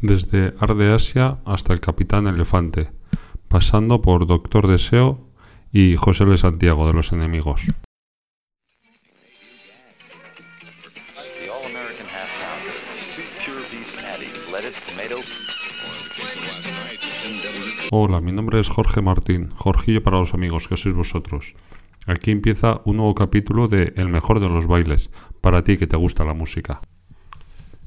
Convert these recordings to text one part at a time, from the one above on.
desde Arde Asia hasta el Capitán Elefante, pasando por Doctor Deseo y José de Santiago de los Enemigos. Hola, mi nombre es Jorge Martín, Jorgillo para los amigos, que sois vosotros. Aquí empieza un nuevo capítulo de El mejor de los bailes, para ti que te gusta la música.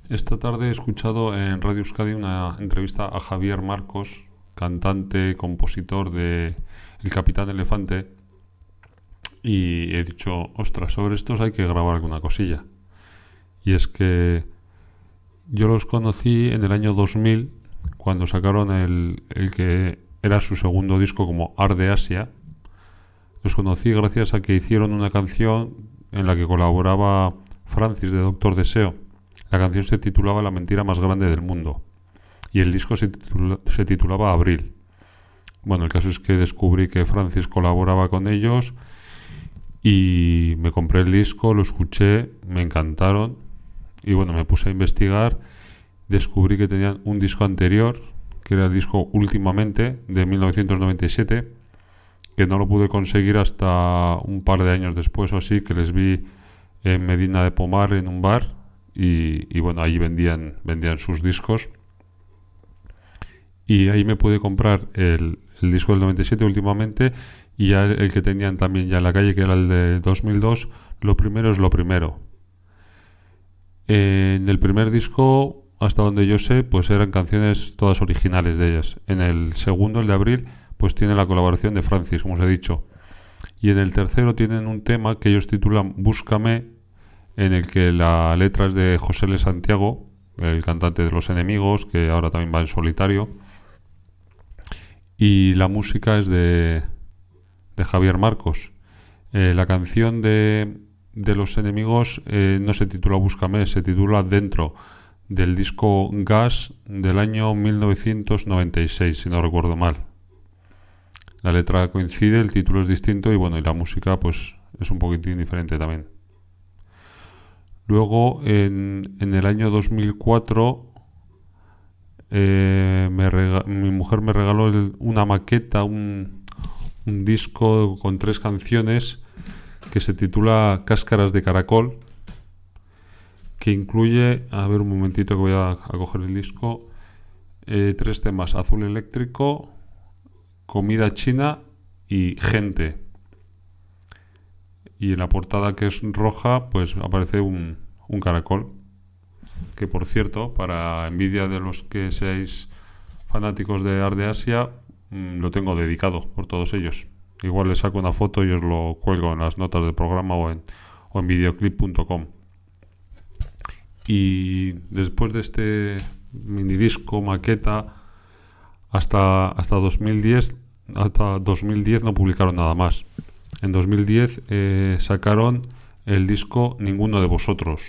Esta tarde he escuchado en Radio Euskadi una entrevista a Javier Marcos, cantante, compositor de El Capitán Elefante, y he dicho, ostras, sobre estos hay que grabar alguna cosilla. Y es que yo los conocí en el año 2000 cuando sacaron el, el que era su segundo disco como Arde Asia. Los conocí gracias a que hicieron una canción en la que colaboraba Francis de Doctor Deseo. La canción se titulaba La mentira más grande del mundo y el disco se, titula- se titulaba Abril. Bueno, el caso es que descubrí que Francis colaboraba con ellos y me compré el disco, lo escuché, me encantaron y bueno, me puse a investigar, descubrí que tenían un disco anterior, que era el disco Últimamente de 1997, que no lo pude conseguir hasta un par de años después o así, que les vi en Medina de Pomar en un bar y, bueno, allí vendían, vendían sus discos. Y ahí me pude comprar el, el disco del 97 últimamente y ya el, el que tenían también ya en la calle que era el de 2002 lo primero es lo primero. En el primer disco hasta donde yo sé pues eran canciones todas originales de ellas. En el segundo el de abril pues tiene la colaboración de Francis como os he dicho. Y en el tercero tienen un tema que ellos titulan Búscame en el que la letra es de José L. Santiago el cantante de Los Enemigos que ahora también va en solitario y la música es de, Javier Marcos. Eh, la canción de, de Los Enemigos eh, no se titula Búscame, se titula Dentro, del disco Gas del año 1996, si no recuerdo mal. La letra coincide, el título es distinto y bueno, y la música pues es un poquitín diferente también. Luego, en, en el año 2004, eh, mi mujer me regaló una maqueta, un, disco con tres canciones que se titula Cáscaras de Caracol, que incluye, a ver un momentito que voy a, a coger el disco, eh, tres temas, Azul Eléctrico, Comida China y Gente. Y en la portada que es roja, pues aparece un, un caracol que por cierto, para envidia de los que seáis fanáticos de Arde Asia, mm, lo tengo dedicado por todos ellos. Igual les saco una foto y os lo cuelgo en las notas del programa o en, o en videoclip.com. Y después de este mini disco, maqueta, hasta, hasta 2010, hasta 2010 no publicaron nada más. En 2010 eh, sacaron el disco Ninguno de Vosotros,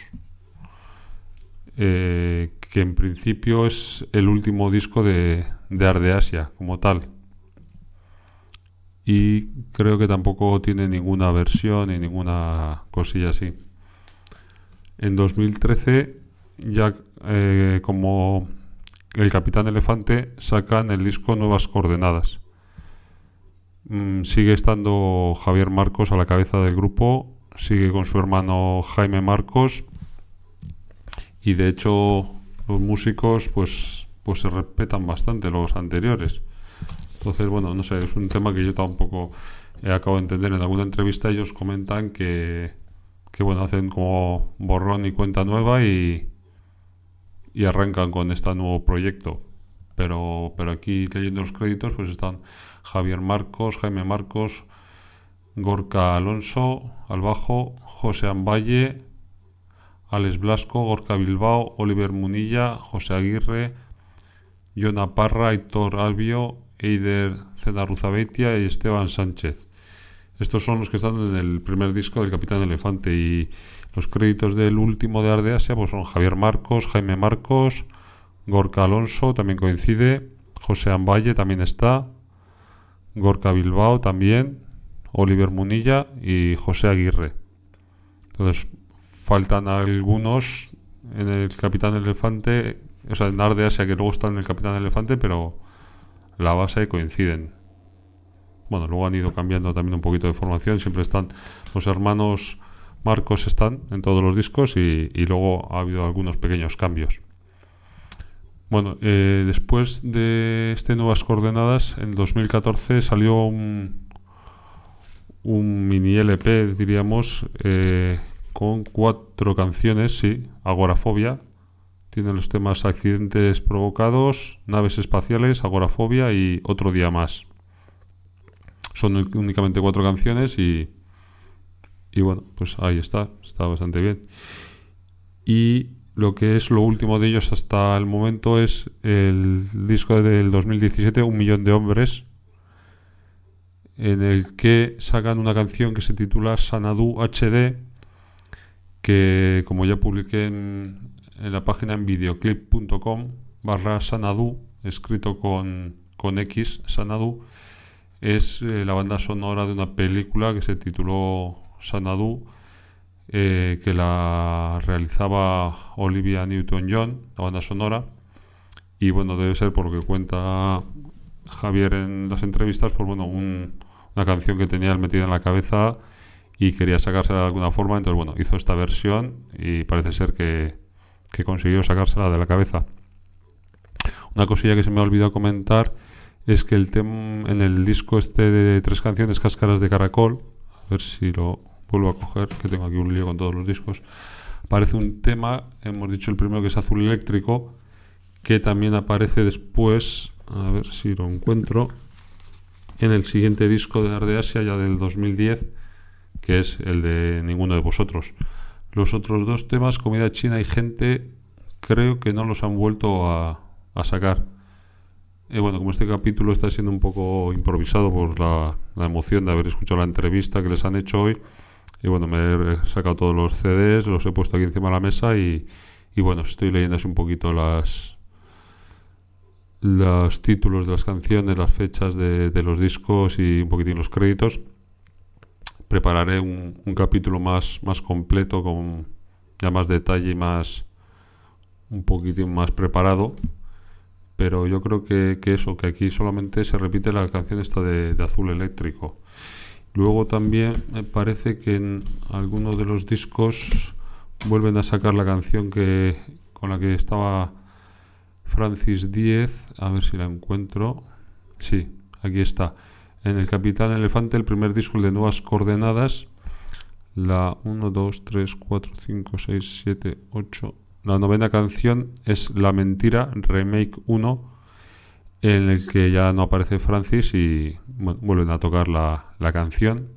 eh, que en principio es el último disco de, de Arde Asia como tal. Y creo que tampoco tiene ninguna versión ni ninguna cosilla así. En 2013, ya eh, como el Capitán Elefante, sacan el disco Nuevas Coordenadas. Mm, sigue estando Javier Marcos a la cabeza del grupo, sigue con su hermano Jaime Marcos y de hecho los músicos pues pues se respetan bastante los anteriores. Entonces bueno no sé es un tema que yo tampoco he acabo de entender. En alguna entrevista ellos comentan que que bueno hacen como borrón y cuenta nueva y y arrancan con este nuevo proyecto pero pero aquí leyendo los créditos pues están Javier Marcos Jaime Marcos Gorka Alonso al bajo José Amballe Alex Blasco, Gorka Bilbao, Oliver Munilla, José Aguirre, Jona Parra, Héctor Albio, Eider Cenarruzabeitia y Esteban Sánchez. Estos son los que están en el primer disco del Capitán Elefante y los créditos del último de Arde Asia pues son Javier Marcos, Jaime Marcos, Gorka Alonso también coincide, José Amballe también está, Gorka Bilbao también, Oliver Munilla y José Aguirre. Entonces faltan algunos en el Capitán Elefante o sea, en Arde Asia, que luego están en el Capitán Elefante, pero la base coinciden. Bueno, luego han ido cambiando también un poquito de formación, siempre están los hermanos Marcos están en todos los discos y, y luego ha habido algunos pequeños cambios. Bueno, eh, después de este Nuevas Coordenadas, en 2014 salió un, mini LP, diríamos, eh, con cuatro canciones, sí, Agorafobia. Tiene los temas Accidentes Provocados, Naves Espaciales, Agorafobia y Otro Día Más. Son únicamente cuatro canciones y, y bueno, pues ahí está, está bastante bien. Y lo que es lo último de ellos hasta el momento es el disco del 2017, Un Millón de Hombres, en el que sacan una canción que se titula Sanadu HD, que como ya publiqué en, la página en videoclip.com barra Sanadu, escrito con, con X, Sanadu, es eh, la banda sonora de una película que se tituló Sanadu, eh, que la realizaba Olivia Newton-John, la banda sonora, y bueno, debe ser por lo que cuenta Javier en las entrevistas, pues bueno, una canción que tenía él metida en la cabeza y quería sacársela de alguna forma, entonces bueno, hizo esta versión y parece ser que, que consiguió sacársela de la cabeza. Una cosilla que se me ha olvidado comentar es que el tema en el disco este de tres canciones, Cáscaras de Caracol, a ver si lo vuelvo a coger, que tengo aquí un lío con todos los discos, aparece un tema, hemos dicho el primero que es Azul Eléctrico, que también aparece después, a ver si lo encuentro, en el siguiente disco de Arde Asia, ya del 2010, que es el de Ninguno de Vosotros. Los otros dos temas, Comida China y Gente, creo que no los han vuelto a, sacar. Eh, bueno, como este capítulo está siendo un poco improvisado por la, emoción de haber escuchado la entrevista que les han hecho hoy, y bueno, me he sacado todos los CDs, los he puesto aquí encima de la mesa y, bueno, estoy leyendo así un poquito las los títulos de las canciones, las fechas de, los discos y un poquitín los créditos. Prepararé un, un capítulo más, más completo con ya más detalle y más un poquitín más preparado pero yo creo que, eso, que aquí solamente se repite la canción esta de, Azul Eléctrico. Luego también me parece que en algunos de los discos vuelven a sacar la canción que con la que estaba Francis Diez, a ver si la encuentro. Sí, aquí está. En el Capitán Elefante, el primer disco de Nuevas Coordenadas, la 1, 2, 3, 4, 5, 6, 7, 8, la novena canción es La Mentira Remake 1, en el que ya no aparece Francis y vuelven a tocar la, canción.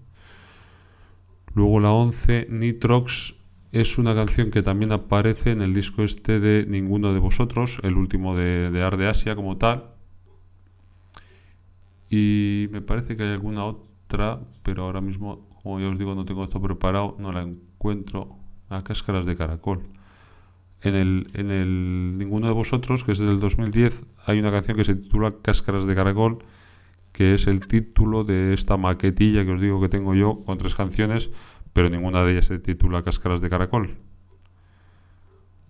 Luego la 11, Nitrox, es una canción que también aparece en el disco este de Ninguno de Vosotros, el último de, de Ar de Asia como tal. Y me parece que hay alguna otra, pero ahora mismo, como ya os digo, no tengo esto preparado, no la encuentro. A cáscaras de caracol. En el, en el Ninguno de Vosotros, que es del 2010, hay una canción que se titula Cáscaras de Caracol, que es el título de esta maquetilla que os digo que tengo yo con tres canciones, pero ninguna de ellas se titula Cáscaras de Caracol.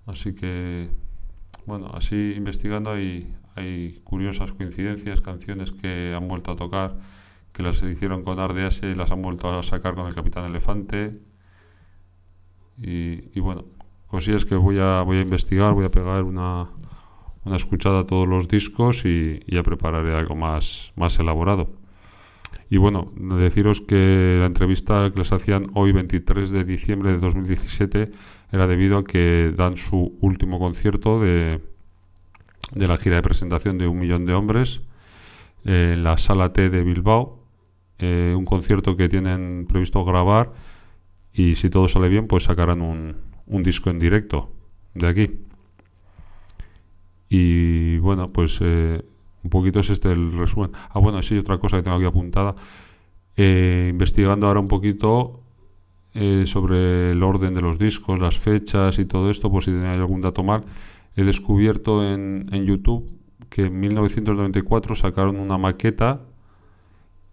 Así que, bueno, así investigando hay, hay curiosas coincidencias, canciones que han vuelto a tocar, que las hicieron con Ardease y las han vuelto a sacar con el Capitán Elefante. Y, y bueno, cosillas que voy a, voy a investigar, voy a pegar una, una escuchada a todos los discos y, ya prepararé algo más, más elaborado. Y bueno, deciros que la entrevista que les hacían hoy, 23 de diciembre de 2017, era debido a que dan su último concierto de, de la gira de presentación de Un Millón de Hombres en la Sala T de Bilbao. Eh, un concierto que tienen previsto grabar y si todo sale bien, pues sacarán un, un disco en directo de aquí. Y bueno, pues eh, un poquito es este el resumen. Ah, bueno, sí, otra cosa que tengo aquí apuntada. Eh, investigando ahora un poquito eh, sobre el orden de los discos, las fechas y todo esto, por si tenéis algún dato mal, he descubierto en, en YouTube que en 1994 sacaron una maqueta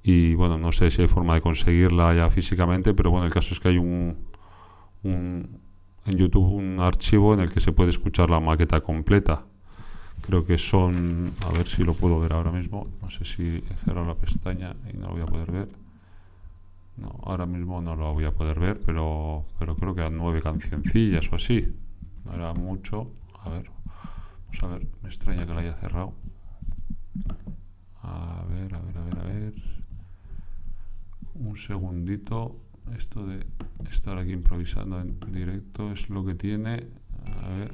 y bueno, no sé si hay forma de conseguirla ya físicamente, pero bueno, el caso es que hay un, un, en YouTube un archivo en el que se puede escuchar la maqueta completa. Creo que son, a ver si lo puedo ver ahora mismo. No sé si he cerrado la pestaña y no lo voy a poder ver. No, ahora mismo no lo voy a poder ver, pero, pero creo que eran nueve cancioncillas o así. No era mucho. A ver, vamos a ver. Me extraña que la haya cerrado. A ver, a ver, a ver, a ver. Un segundito. Esto de estar aquí improvisando en directo es lo que tiene. A ver.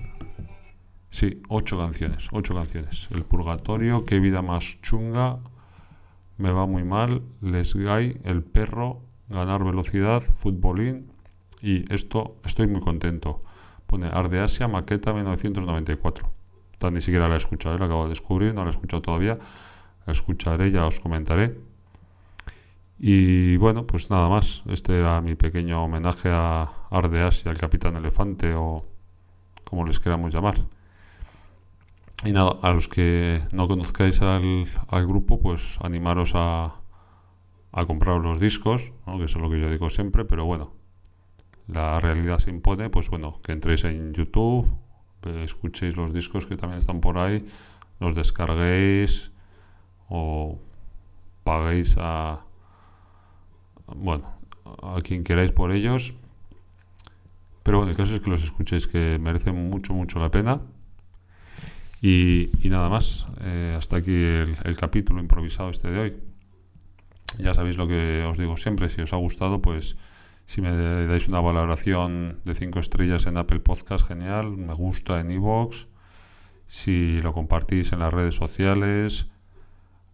Sí, ocho canciones, ocho canciones. El Purgatorio, Qué vida más chunga, Me va muy mal, Les Guy, El perro, Ganar velocidad, Futbolín y esto, estoy muy contento. Pone Ardeasia, maqueta 1994. Tan ni siquiera la he escuchado, ¿eh? la acabo de descubrir, no la he escuchado todavía. La escucharé, ya os comentaré. Y bueno, pues nada más. Este era mi pequeño homenaje a Ardeasia, al Capitán Elefante o como les queramos llamar. Y nada, a los que no conozcáis al, grupo, pues animaros a, a comprar los discos, que eso es lo que yo digo siempre, pero bueno, la realidad se impone, pues bueno, que entréis en YouTube, escuchéis los discos que también están por ahí, los descarguéis o paguéis a, bueno, a quien queráis por ellos. Pero bueno, el caso es que los escuchéis, que merecen mucho, mucho la pena. Y, nada más, eh, hasta aquí el, capítulo improvisado este de hoy. Ya sabéis lo que os digo siempre, si os ha gustado, pues si me dais una valoración de 5 estrellas en Apple Podcast, genial, me gusta en iVoox, si lo compartís en las redes sociales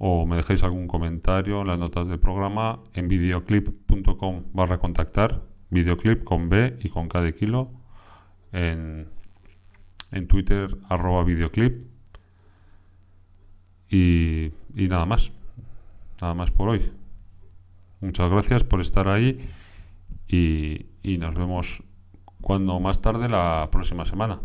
o me dejáis algún comentario en las notas del programa en videoclip.com barra contactar, videoclip con B y con K de kilo, en en Twitter arroba videoclip y, nada más, nada más por hoy. Muchas gracias por estar ahí y, y nos vemos cuando más tarde la próxima semana.